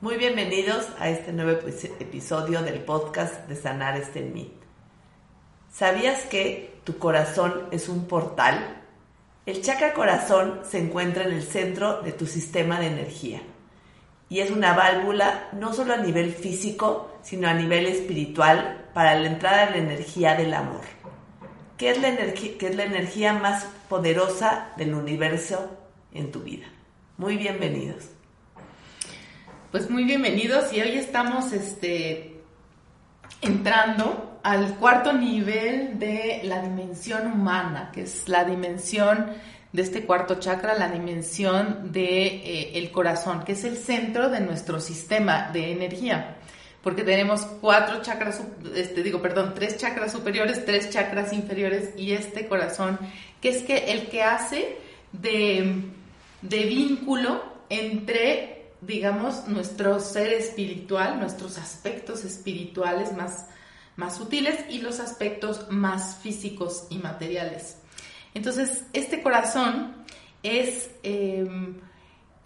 Muy bienvenidos a este nuevo episodio del podcast de Sanar este Mit. ¿Sabías que tu corazón es un portal? El chakra corazón se encuentra en el centro de tu sistema de energía y es una válvula no solo a nivel físico, sino a nivel espiritual para la entrada de la energía del amor. ¿Qué es la, qué es la energía más poderosa del universo en tu vida? Muy bienvenidos. Pues muy bienvenidos y hoy estamos este, entrando al cuarto nivel de la dimensión humana, que es la dimensión de este cuarto chakra, la dimensión de eh, el corazón, que es el centro de nuestro sistema de energía. Porque tenemos cuatro chakras, este, digo, perdón, tres chakras superiores, tres chakras inferiores y este corazón, que es el que hace de, de vínculo entre digamos, nuestro ser espiritual, nuestros aspectos espirituales más, más sutiles y los aspectos más físicos y materiales. Entonces, este corazón es, em,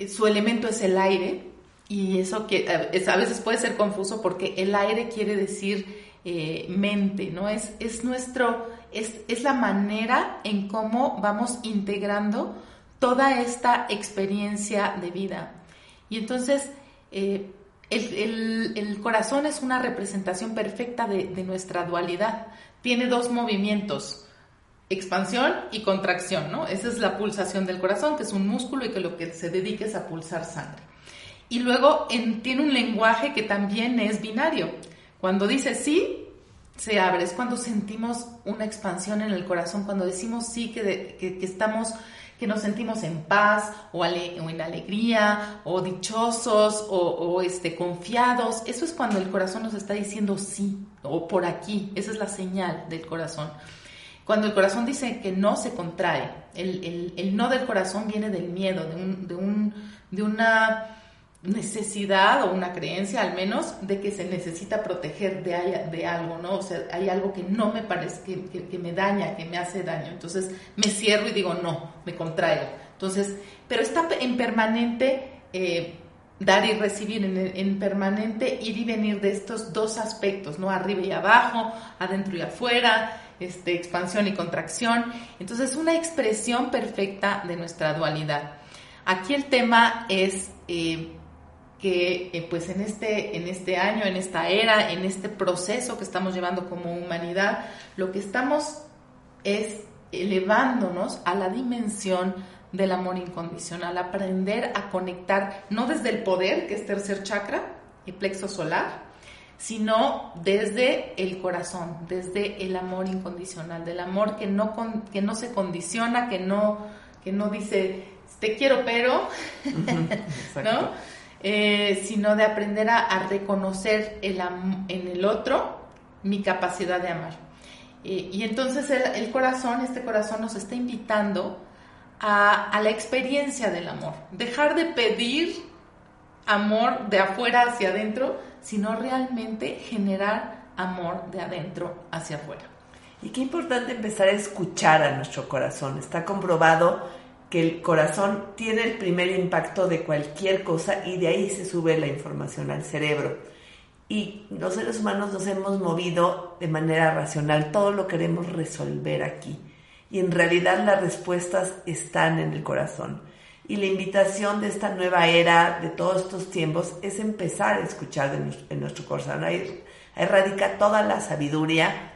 su elemento es el aire y eso que a veces puede ser confuso porque el aire quiere decir eh, mente, ¿no? Es, es nuestro, es, es la manera en cómo vamos integrando toda esta experiencia de vida. Y entonces eh, el, corazón es una representación perfecta de, nuestra dualidad. Tiene dos movimientos, expansión y contracción, ¿no? Esa es la pulsación del corazón, que es un músculo y que lo que se dedica es a pulsar sangre. Y luego tiene un lenguaje que también es binario. Cuando dice sí, se abre. Es cuando sentimos una expansión en el corazón, cuando decimos sí, que, que estamos que nos sentimos en paz o, en alegría o dichosos o, este, confiados. Eso es cuando el corazón nos está diciendo sí o por aquí. Esa es la señal del corazón. Cuando el corazón dice que no, se contrae. El, no del corazón viene del miedo, de, un, de, un, de una necesidad o una creencia al menos de que se necesita proteger de, de algo, ¿no? O sea, hay algo que no me parece, que, que, me daña, que me hace daño. Entonces me cierro y digo, no, me contraigo. Entonces, pero está en permanente eh, dar y recibir, en, en, permanente ir y venir de estos dos aspectos, ¿no? Arriba y abajo, adentro y afuera, este, expansión y contracción. Entonces, una expresión perfecta de nuestra dualidad. Aquí el tema es... Eh, que eh, pues en este, en este año, en esta era, en este proceso que estamos llevando como humanidad, lo que estamos es elevándonos a la dimensión del amor incondicional, aprender a conectar no desde el poder, que es tercer chakra y plexo solar, sino desde el corazón, desde el amor incondicional, del amor que no, que no se condiciona, que no, que no dice te quiero pero, ¿no? Eh, sino de aprender a, reconocer en el otro mi capacidad de amar. Y entonces el, corazón, este corazón nos está invitando a, a, la experiencia del amor. Dejar de pedir amor de afuera hacia adentro, sino realmente generar amor de adentro hacia afuera. Y qué importante empezar a escuchar a nuestro corazón. Está comprobado que el corazón tiene el primer impacto de cualquier cosa y de ahí se sube la información al cerebro. Y los seres humanos nos hemos movido de manera racional, todo lo queremos resolver aquí. Y en realidad las respuestas están en el corazón. Y la invitación de esta nueva era, de todos estos tiempos, es empezar a escuchar en nuestro corazón. Ahí, ahí radica toda la sabiduría.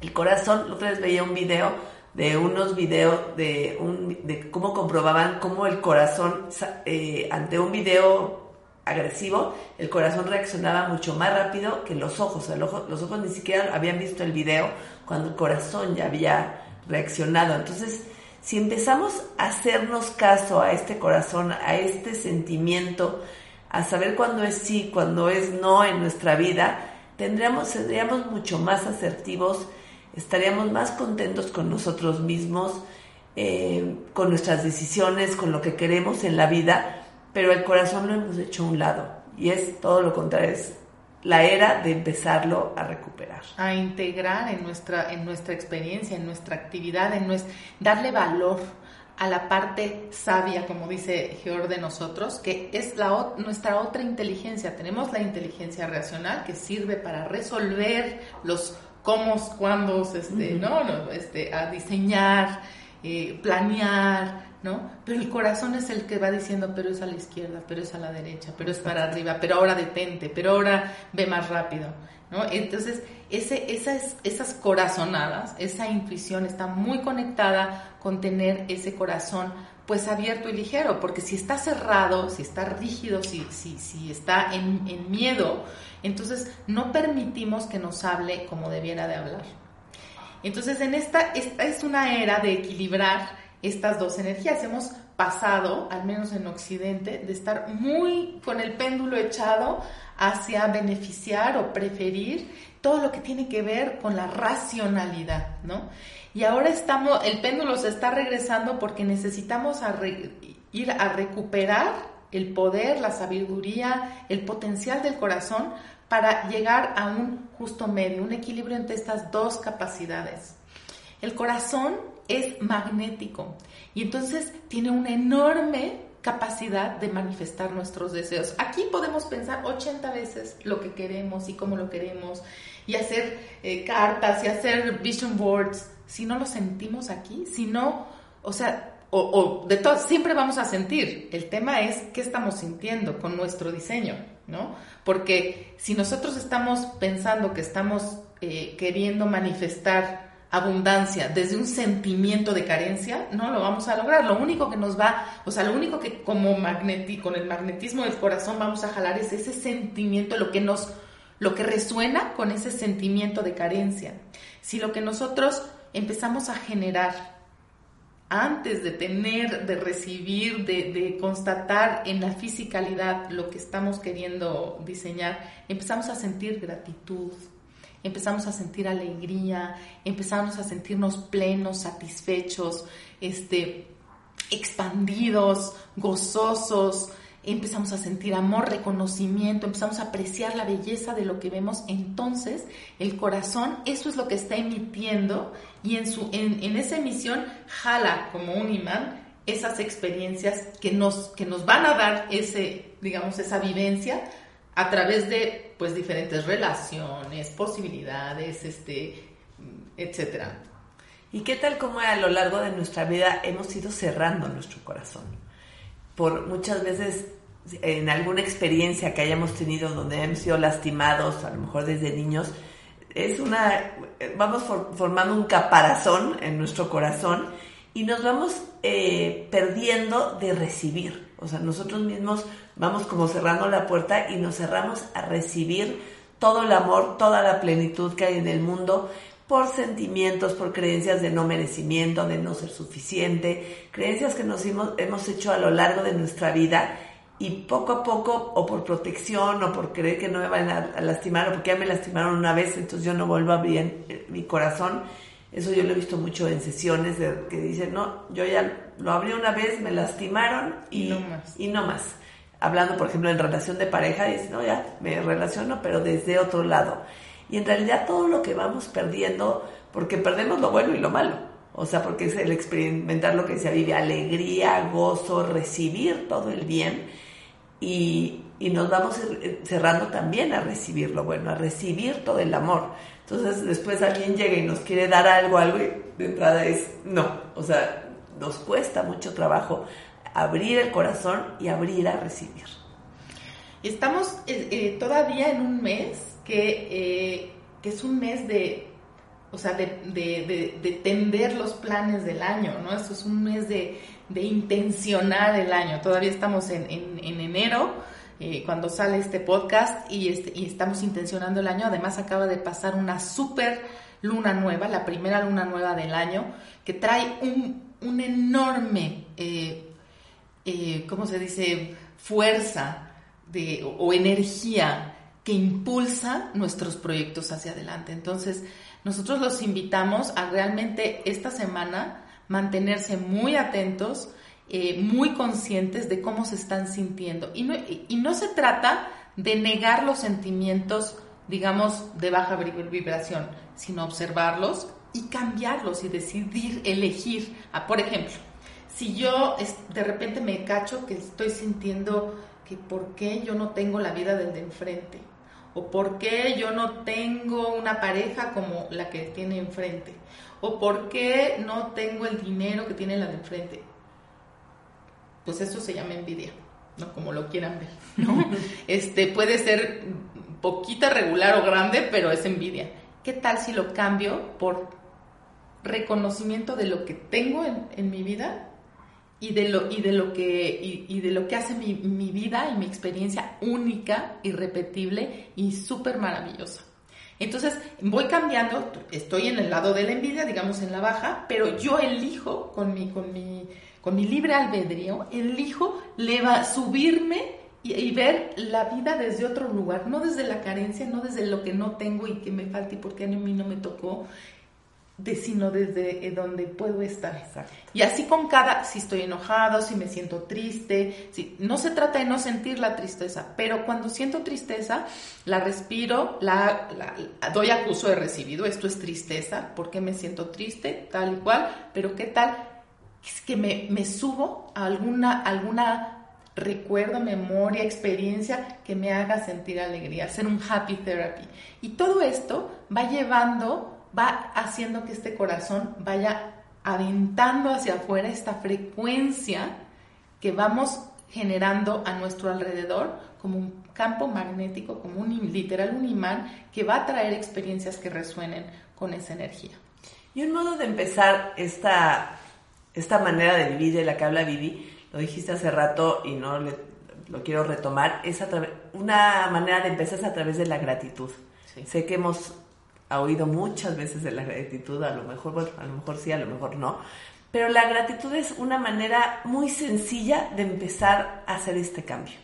El corazón, otra vez veía un video de unos videos de, un, de cómo comprobaban cómo el corazón, eh, ante un video agresivo, el corazón reaccionaba mucho más rápido que los ojos. los ojos ni siquiera habían visto el video cuando el corazón ya había reaccionado. Entonces, si empezamos a hacernos caso a este corazón, a este sentimiento, a saber cuándo es sí, cuándo es no en nuestra vida, tendríamos, seríamos mucho más asertivos estaríamos más contentos con nosotros mismos, eh, con nuestras decisiones, con lo que queremos en la vida, pero el corazón lo hemos hecho a un lado y es todo lo contrario, es la era de empezarlo a recuperar. A integrar en nuestra, en nuestra experiencia, en nuestra actividad, en darle valor a la parte sabia, como dice Georg de nosotros, que es la, nuestra otra inteligencia. Tenemos la inteligencia racional que sirve para resolver los cómo, cuándo, este, ¿no? Este, a diseñar, eh, planear, ¿no? Pero el corazón es el que va diciendo, pero es a la izquierda, pero es a la derecha, pero es para arriba, pero ahora detente, pero ahora ve más rápido, ¿no? Entonces, ese, esas, esas corazonadas, esa intuición está muy conectada con tener ese corazón pues abierto y ligero, porque si está cerrado, si está rígido, si, si, si está en, en miedo, entonces no permitimos que nos hable como debiera de hablar. Entonces, en esta, esta es una era de equilibrar estas dos energías. Hemos pasado, al menos en Occidente, de estar muy con el péndulo echado hacia beneficiar o preferir todo lo que tiene que ver con la racionalidad, ¿no? Y ahora estamos, el péndulo se está regresando porque necesitamos ir a recuperar el poder, la sabiduría, el potencial del corazón para llegar a un justo medio, un equilibrio entre estas dos capacidades. El corazón es magnético y entonces tiene una enorme capacidad de manifestar nuestros deseos. Aquí podemos pensar 80 veces lo que queremos y cómo lo queremos y hacer eh, cartas y hacer vision boards. Si no lo sentimos aquí, si no, o sea, o, de todo, siempre vamos a sentir. El tema es qué estamos sintiendo con nuestro diseño, ¿no? Porque si nosotros estamos pensando que estamos eh, queriendo manifestar abundancia desde un sentimiento de carencia, no lo vamos a lograr. Lo único que nos va, o sea, lo único que como magnético, con el magnetismo del corazón vamos a jalar es ese sentimiento, lo que nos, lo que resuena con ese sentimiento de carencia. Si lo que nosotros empezamos a generar antes de tener, de recibir, de, constatar en la fisicalidad lo que estamos queriendo diseñar, empezamos a sentir gratitud, empezamos a sentir alegría, empezamos a sentirnos plenos, satisfechos, este, expandidos, gozosos, empezamos a sentir amor, reconocimiento, empezamos a apreciar la belleza de lo que vemos, entonces el corazón eso es lo que está emitiendo y en, su, en, en esa emisión jala como un imán esas experiencias que nos, que nos van a dar ese, digamos, esa vivencia a través de pues diferentes relaciones, posibilidades, este, etcétera. ¿Y qué tal como a lo largo de nuestra vida hemos ido cerrando nuestro corazón? Por muchas veces en alguna experiencia que hayamos tenido donde hemos sido lastimados, a lo mejor desde niños, es una, vamos formando un caparazón en nuestro corazón y nos vamos eh, perdiendo de recibir. O sea, nosotros mismos vamos como cerrando la puerta y nos cerramos a recibir todo el amor, toda la plenitud que hay en el mundo por sentimientos, por creencias de no merecimiento, de no ser suficiente, creencias que nos hemos, hecho a lo largo de nuestra vida y poco a poco, o por protección, o por creer que no me van a, lastimar, o porque ya me lastimaron una vez, entonces yo no vuelvo a abrir mi corazón. Eso yo lo he visto mucho en sesiones de, que dicen, no, yo ya lo abrí una vez, me lastimaron y, no más. Y no más hablando, por ejemplo, en relación de pareja, dice, no, ya me relaciono, pero desde otro lado. Y en realidad todo lo que vamos perdiendo, porque perdemos lo bueno y lo malo. O sea, porque es el experimentar lo que se vive, alegría, gozo, recibir todo el bien. Y, y nos vamos cerrando también a recibir lo bueno, a recibir todo el amor. Entonces después alguien llega y nos quiere dar algo, algo y de entrada es no. O sea, nos cuesta mucho trabajo abrir el corazón y abrir a recibir. Estamos eh, eh, todavía en un mes que, eh, que, es un mes de, o sea, de, de, de, tender los planes del año, ¿no? Esto es un mes de, intencionar el año. Todavía estamos en, en, en enero. cuando sale este podcast y, este, y estamos intencionando el año. Además acaba de pasar una super luna nueva, la primera luna nueva del año, que trae un, un enorme eh, ¿cómo se dice?, fuerza de, o, energía que impulsa nuestros proyectos hacia adelante. Entonces, nosotros los invitamos a realmente esta semana mantenerse muy atentos, eh, muy conscientes de cómo se están sintiendo. Y no, y no se trata de negar los sentimientos, digamos, de baja vibración, sino observarlos y cambiarlos y decidir, elegir. Ah, por ejemplo, si yo de repente me cacho que estoy sintiendo que por qué yo no tengo la vida del de enfrente, o por qué yo no tengo una pareja como la que tiene enfrente, o por qué no tengo el dinero que tiene la de enfrente. Pues eso se llama envidia, ¿no? Como lo quieran ver, ¿no? este puede ser poquita regular o grande, pero es envidia. ¿Qué tal si lo cambio por reconocimiento de lo que tengo en, en mi vida y de lo, y de lo, que, y, de lo que hace mi, mi, vida y mi experiencia única, irrepetible y súper maravillosa. Entonces voy cambiando, estoy en el lado de la envidia, digamos en la baja, pero yo elijo con mi, con mi, con mi libre albedrío, elijo leva, subirme y, y, ver la vida desde otro lugar, no desde la carencia, no desde lo que no tengo y que me falta y porque a mí no me tocó, de, sino desde eh, donde puedo estar. Y así con cada, si estoy enojado, si me siento triste, si, no se trata de no sentir la tristeza, pero cuando siento tristeza, la respiro, la, doy acuso de recibido, esto es tristeza, porque me siento triste, tal y cual, pero qué tal es que me, me subo a alguna, alguna recuerdo, memoria, experiencia que me haga sentir alegría, hacer un happy therapy. Y todo esto va llevando va haciendo que este corazón vaya aventando hacia afuera esta frecuencia que vamos generando a nuestro alrededor como un campo magnético, como un literal un imán que va a traer experiencias que resuenen con esa energía. Y un modo de empezar esta, esta manera de vivir de la que habla Vivi, lo dijiste hace rato y no lo quiero retomar, es a una manera de empezar es a través de la gratitud. Sé que hemos ha oído muchas veces de la gratitud, a lo mejor, bueno, a lo mejor sí, a lo mejor no, pero la gratitud es una manera muy sencilla de empezar a hacer este cambio.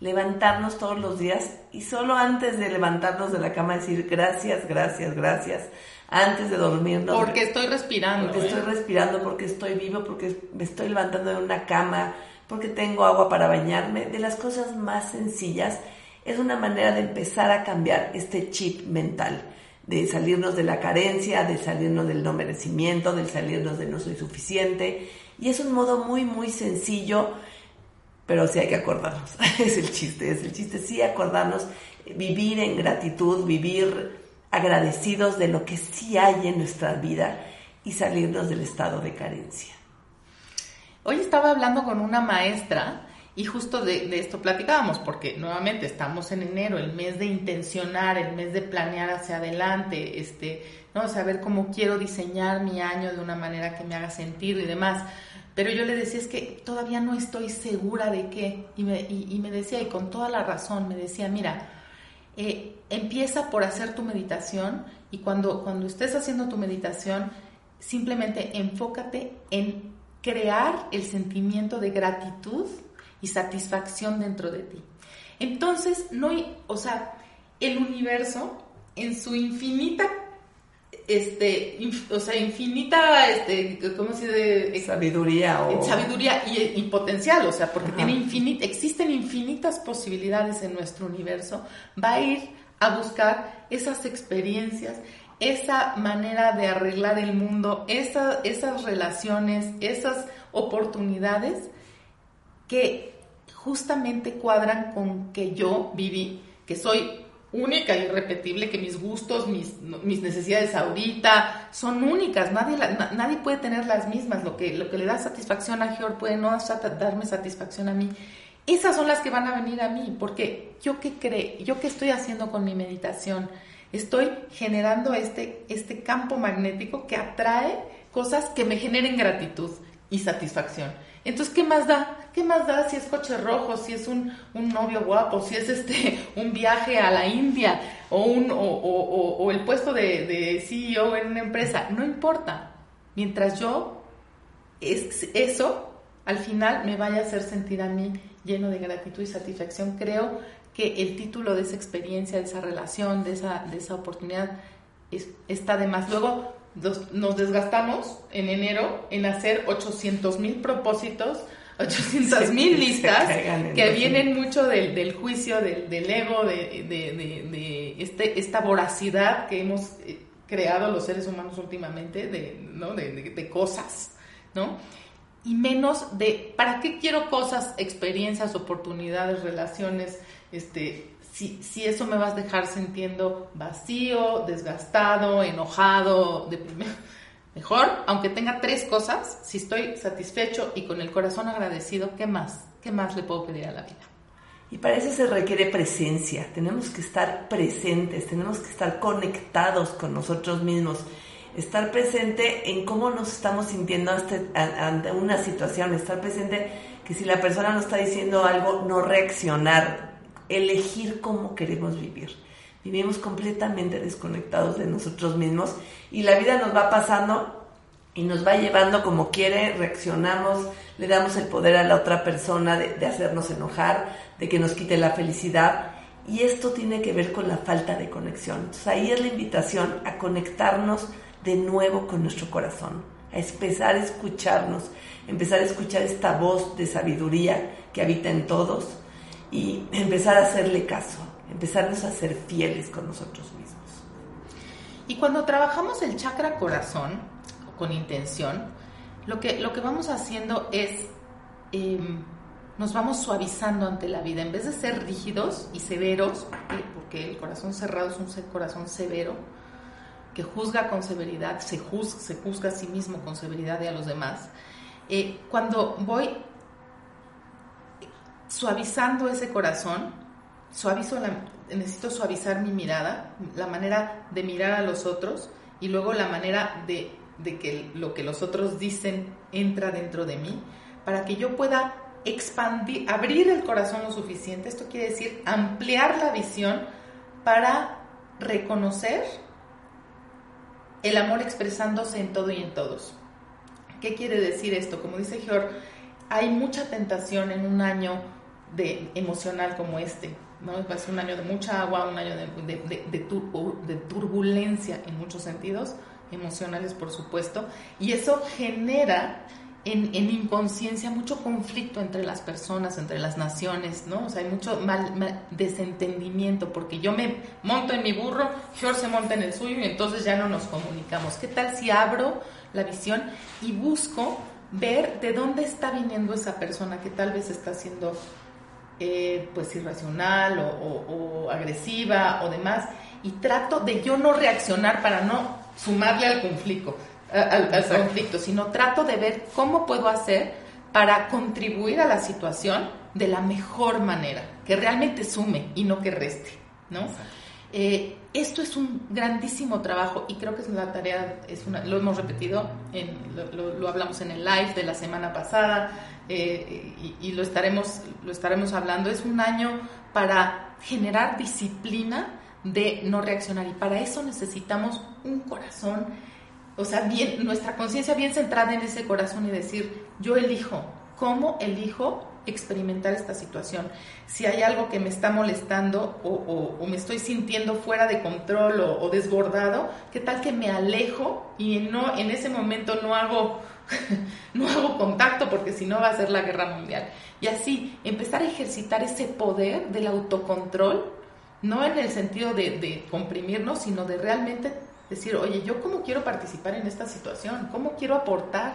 Levantarnos todos los días y solo antes de levantarnos de la cama decir gracias, gracias, gracias. Antes de dormirnos. Porque estoy respirando. Porque estoy ¿eh? respirando, porque estoy vivo, porque me estoy levantando de una cama, porque tengo agua para bañarme. De las cosas más sencillas es una manera de empezar a cambiar este chip mental de salirnos de la carencia, de salirnos del no merecimiento, de salirnos de no soy suficiente. Y es un modo muy, muy sencillo, pero sí hay que acordarnos. es el chiste, es el chiste, sí acordarnos, vivir en gratitud, vivir agradecidos de lo que sí hay en nuestra vida y salirnos del estado de carencia. Hoy estaba hablando con una maestra y justo de, esto platicábamos, porque nuevamente estamos en enero, el mes de intencionar, el mes de planear hacia adelante, este, ¿no? Saber cómo quiero diseñar mi año de una manera que me haga sentir y demás. Pero yo le decía, es que todavía no estoy segura de qué. Y me, y, me decía, y con toda la razón, me decía, mira, eh, empieza por hacer tu meditación y cuando, cuando estés haciendo tu meditación, simplemente enfócate en crear el sentimiento de gratitud y satisfacción dentro de ti. Entonces, no, o sea, el universo en su infinita este, o sea, infinita, este, ¿cómo se dice? Sabiduría o... Sabiduría y, potencial, o sea, porque tiene infinita, existen infinitas posibilidades en nuestro universo, va a ir a buscar esas experiencias, esa manera de arreglar el mundo, esas relaciones, esas oportunidades que justamente cuadran con que yo viví, que soy única y irrepetible, que mis gustos, mis, mis necesidades ahorita son únicas, nadie, nadie puede tener las mismas, lo que, lo que le da satisfacción a George puede no darme satisfacción a mí. Esas son las que van a venir a mí, porque yo qué creo, yo qué estoy haciendo con mi meditación, estoy generando este, este campo magnético que atrae cosas que me generen gratitud y satisfacción. Entonces, ¿qué más da? ¿Qué más da si es coche rojo, si es un, novio guapo, si es este un viaje a la India o, un, o, el puesto de, de, CEO en una empresa? No importa. Mientras yo, es, eso al final me vaya a hacer sentir a mí lleno de gratitud y satisfacción, creo que el título de esa experiencia, de esa relación, de esa, de esa oportunidad está de más. Luego, nos, desgastamos en enero en hacer 800 mil propósitos, 800 mil listas que vienen mucho del, juicio, del, ego, de, este, esta voracidad que hemos eh, creado los seres humanos últimamente de, ¿no? de, cosas, ¿no? y menos de para qué quiero cosas, experiencias, oportunidades, relaciones, este, si, si eso me vas a dejar sintiendo vacío, desgastado, enojado, deprimido. Mejor, aunque tenga tres cosas, si estoy satisfecho y con el corazón agradecido, ¿qué más? ¿Qué más le puedo pedir a la vida? Y para eso se requiere presencia, tenemos que estar presentes, tenemos que estar conectados con nosotros mismos, estar presente en cómo nos estamos sintiendo ante una situación, estar presente que si la persona nos está diciendo algo, no reaccionar, elegir cómo queremos vivir. Vivimos completamente desconectados de nosotros mismos y la vida nos va pasando y nos va llevando como quiere, reaccionamos, le damos el poder a la otra persona de, hacernos enojar, de que nos quite la felicidad. Y esto tiene que ver con la falta de conexión. Entonces ahí es la invitación a conectarnos de nuevo con nuestro corazón, a empezar a escucharnos, empezar a escuchar esta voz de sabiduría que habita en todos y empezar a hacerle caso, empezarnos a ser fieles con nosotros mismos. Y cuando trabajamos el chakra corazón con intención, lo que, lo que vamos haciendo es, em, nos vamos suavizando ante la vida. En vez de ser rígidos y severos, porque el corazón cerrado es un corazón severo, que juzga con severidad, se juzga, se juzga a sí mismo con severidad y a los demás. Eh, cuando voy suavizando ese corazón, suavizo necesito suavizar mi mirada, la manera de mirar a los otros y luego la manera de, de que lo que los otros dicen entra dentro de mí, para que yo pueda expandir, abrir el corazón lo suficiente. Esto quiere decir ampliar la visión para reconocer el amor expresándose en todo y en todos. ¿Qué quiere decir esto? Como dice Georg, hay mucha tentación en un año de emocional como este. ¿No? Ser un año de mucha agua, un año de, de, de, turbulencia en muchos sentidos, emocionales por supuesto, y eso genera en, inconsciencia mucho conflicto entre las personas, entre las naciones, ¿no? O sea, hay mucho mal, desentendimiento, porque yo me monto en mi burro, George se monta en el suyo y entonces ya no nos comunicamos. ¿Qué tal si abro la visión y busco ver de dónde está viniendo esa persona que tal vez está siendo eh, pues irracional o, agresiva o demás y trato de yo no reaccionar para no sumarle al conflicto al, conflicto, sino trato de ver cómo puedo hacer para contribuir a la situación de la mejor manera, que realmente sume y no que reste, ¿no? Eh, esto es un grandísimo trabajo y creo que es una tarea, es una, lo hemos repetido, en, lo, hablamos en el live de la semana pasada eh, y, lo, estaremos, lo estaremos hablando. Es un año para generar disciplina de no reaccionar y para eso necesitamos un corazón o sea, bien, nuestra conciencia bien centrada en ese corazón y decir, yo elijo, ¿cómo elijo experimentar esta situación? Si hay algo que me está molestando o, me estoy sintiendo fuera de control o, desbordado, ¿qué tal que me alejo y no, en ese momento no hago, no hago contacto porque si no va a ser la guerra mundial? Y así, empezar a ejercitar ese poder del autocontrol, no en el sentido de, comprimirnos, sino de realmente Decir, oye, ¿yo cómo quiero participar en esta situación? ¿Cómo quiero aportar?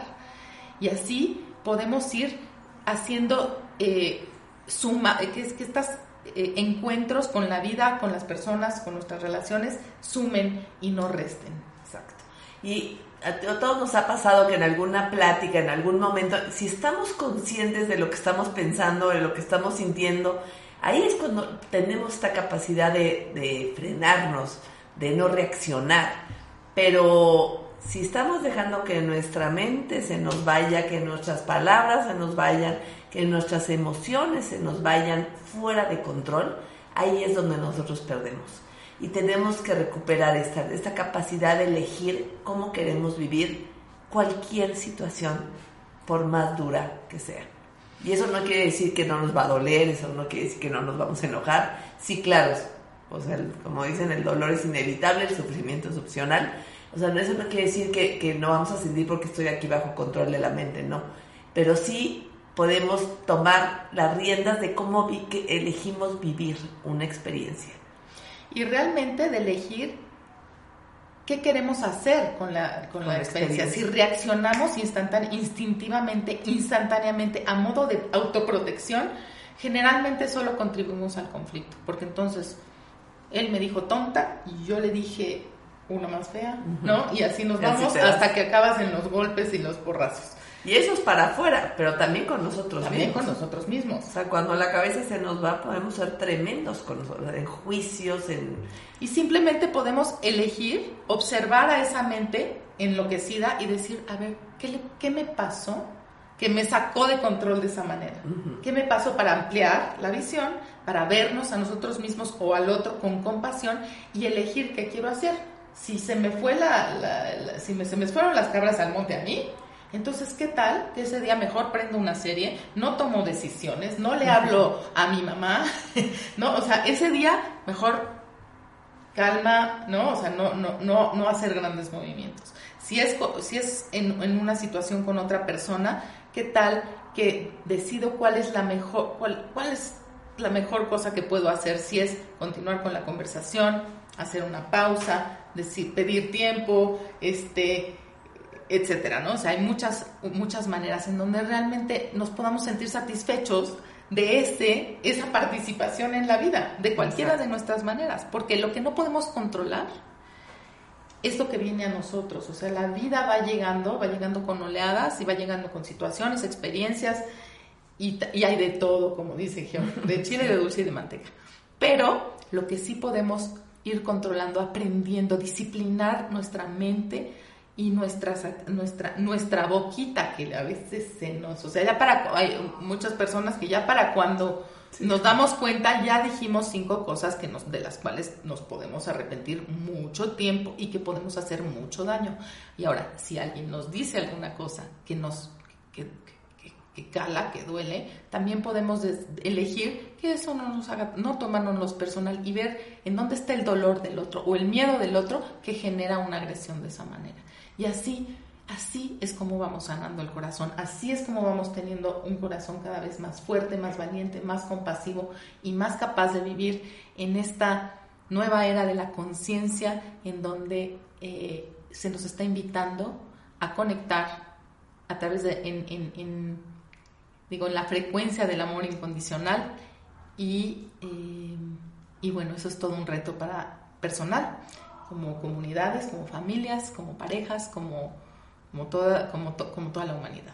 Y así podemos ir haciendo eh, suma, eh, que, que estos eh, encuentros con la vida, con las personas, con nuestras relaciones, sumen y no resten. Exacto. Y a todos nos ha pasado que en alguna plática, en algún momento, si estamos conscientes de lo que estamos pensando, de lo que estamos sintiendo, ahí es cuando tenemos esta capacidad de, de frenarnos, de no reaccionar. Pero si estamos dejando que nuestra mente se nos vaya, que nuestras palabras se nos vayan, que nuestras emociones se nos vayan fuera de control, ahí es donde nosotros perdemos. Y tenemos que recuperar esta, esta capacidad de elegir cómo queremos vivir cualquier situación, por más dura que sea. Y eso no quiere decir que no nos va a doler, eso no quiere decir que no nos vamos a enojar. Sí, claro, o sea, como dicen, el dolor es inevitable, el sufrimiento es opcional. O sea, eso no quiere decir que, no vamos a sentir porque estoy aquí bajo control de la mente, no. Pero sí podemos tomar las riendas de cómo vi que elegimos vivir una experiencia. Y realmente de elegir qué queremos hacer con la, con la experiencia. Si reaccionamos instintivamente, instantáneamente, a modo de autoprotección, generalmente solo contribuimos al conflicto, porque entonces él me dijo tonta y yo le dije una más fea, ¿no? Y así nos vamos hasta que acabas en los golpes y los porrazos. Y eso es para afuera, pero también con nosotros también con nosotros mismos. O sea, cuando la cabeza se nos va, podemos ser tremendos con nosotros, en juicios, en... Y simplemente podemos elegir, observar a esa mente enloquecida y decir, a ver, ¿qué, qué me pasó que me sacó de control de esa manera? ¿Qué me pasó para ampliar la visión, para vernos a nosotros mismos o al otro con compasión y elegir qué quiero hacer? Si se me fue la, si me, se me fueron las cabras al monte a mí, entonces, ¿qué tal que ese día mejor prendo una serie, no tomo decisiones, no le hablo a mi mamá, no, o sea, ese día mejor calma, ¿no? O sea, no, no, no, no hacer grandes movimientos. Si es, si es en, en, una situación con otra persona, ¿qué tal que decido cuál es la mejor, cuál, cuál es la mejor cosa que puedo hacer? Si es continuar con la conversación, hacer una pausa, decir, pedir tiempo, este, etcétera, ¿no? O sea, hay muchas, muchas maneras en donde realmente nos podamos sentir satisfechos de ese, esa participación en la vida, de cualquiera de nuestras maneras, porque lo que no podemos controlar es lo que viene a nosotros, o sea, la vida va llegando, va llegando con oleadas y va llegando con situaciones, experiencias, y, y hay de todo, como dice Geo, de chile, de dulce y de manteca. Pero lo que sí podemos ir controlando, aprendiendo, disciplinar nuestra mente, y nuestra, nuestra, nuestra boquita que a veces se nos, o sea, ya para, hay muchas personas que ya para cuando nos damos cuenta ya dijimos cinco cosas que nos, de las cuales nos podemos arrepentir mucho tiempo y que podemos hacer mucho daño. Y ahora, si alguien nos dice alguna cosa que nos, que, que, cala, que duele, también podemos elegir que eso no nos haga, no tomárnoslo personal y ver en dónde está el dolor del otro o el miedo del otro que genera una agresión de esa manera. Y así, así es como vamos sanando el corazón, así es como vamos teniendo un corazón cada vez más fuerte, más valiente, más compasivo y más capaz de vivir en esta nueva era de la conciencia en donde eh, se nos está invitando a conectar a través de, digo, en la frecuencia del amor incondicional y, eh, y bueno, eso es todo un reto para personal como comunidades, como familias, como parejas, como, como, toda, como, como toda la humanidad.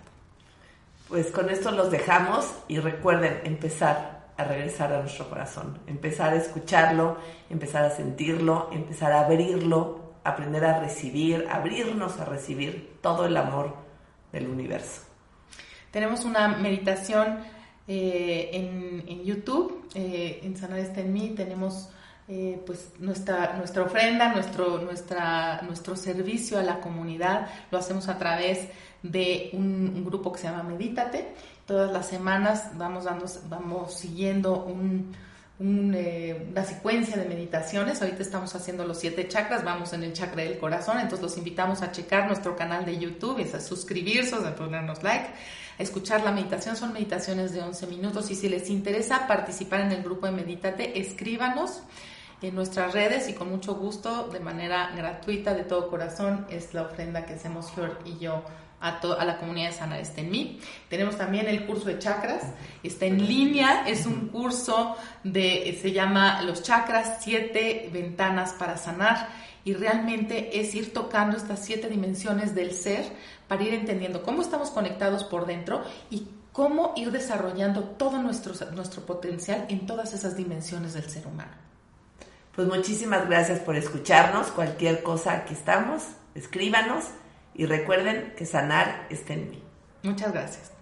Pues con esto los dejamos y recuerden empezar a regresar a nuestro corazón, empezar a escucharlo, empezar a sentirlo, empezar a abrirlo, aprender a recibir, abrirnos a recibir todo el amor del universo. Tenemos una meditación eh, en, YouTube, eh, en Sanar está en mí, tenemos eh, pues nuestra, nuestra ofrenda, nuestro, nuestra, nuestro servicio a la comunidad, lo hacemos a través de un, grupo que se llama Medítate. Todas las semanas vamos, dando, vamos siguiendo un, una secuencia de meditaciones. Ahorita estamos haciendo los siete chakras, vamos en el chakra del corazón, entonces los invitamos a checar nuestro canal de YouTube, a suscribirse, a ponernos like, escuchar la meditación. Son meditaciones de 11 minutos y si les interesa participar en el grupo de Medítate, escríbanos en nuestras redes y con mucho gusto, de manera gratuita, de todo corazón, es la ofrenda que hacemos Flor y yo a, a la comunidad de Sanar está en mí. Tenemos también el curso de chakras, está en línea, es un curso de, se llama Los chakras, siete ventanas para sanar y realmente es ir tocando estas siete dimensiones del ser para ir entendiendo cómo estamos conectados por dentro y cómo ir desarrollando todo nuestro, nuestro potencial en todas esas dimensiones del ser humano. Pues muchísimas gracias por escucharnos. Cualquier cosa, aquí estamos. Escríbanos y recuerden que sanar está en mí. Muchas gracias.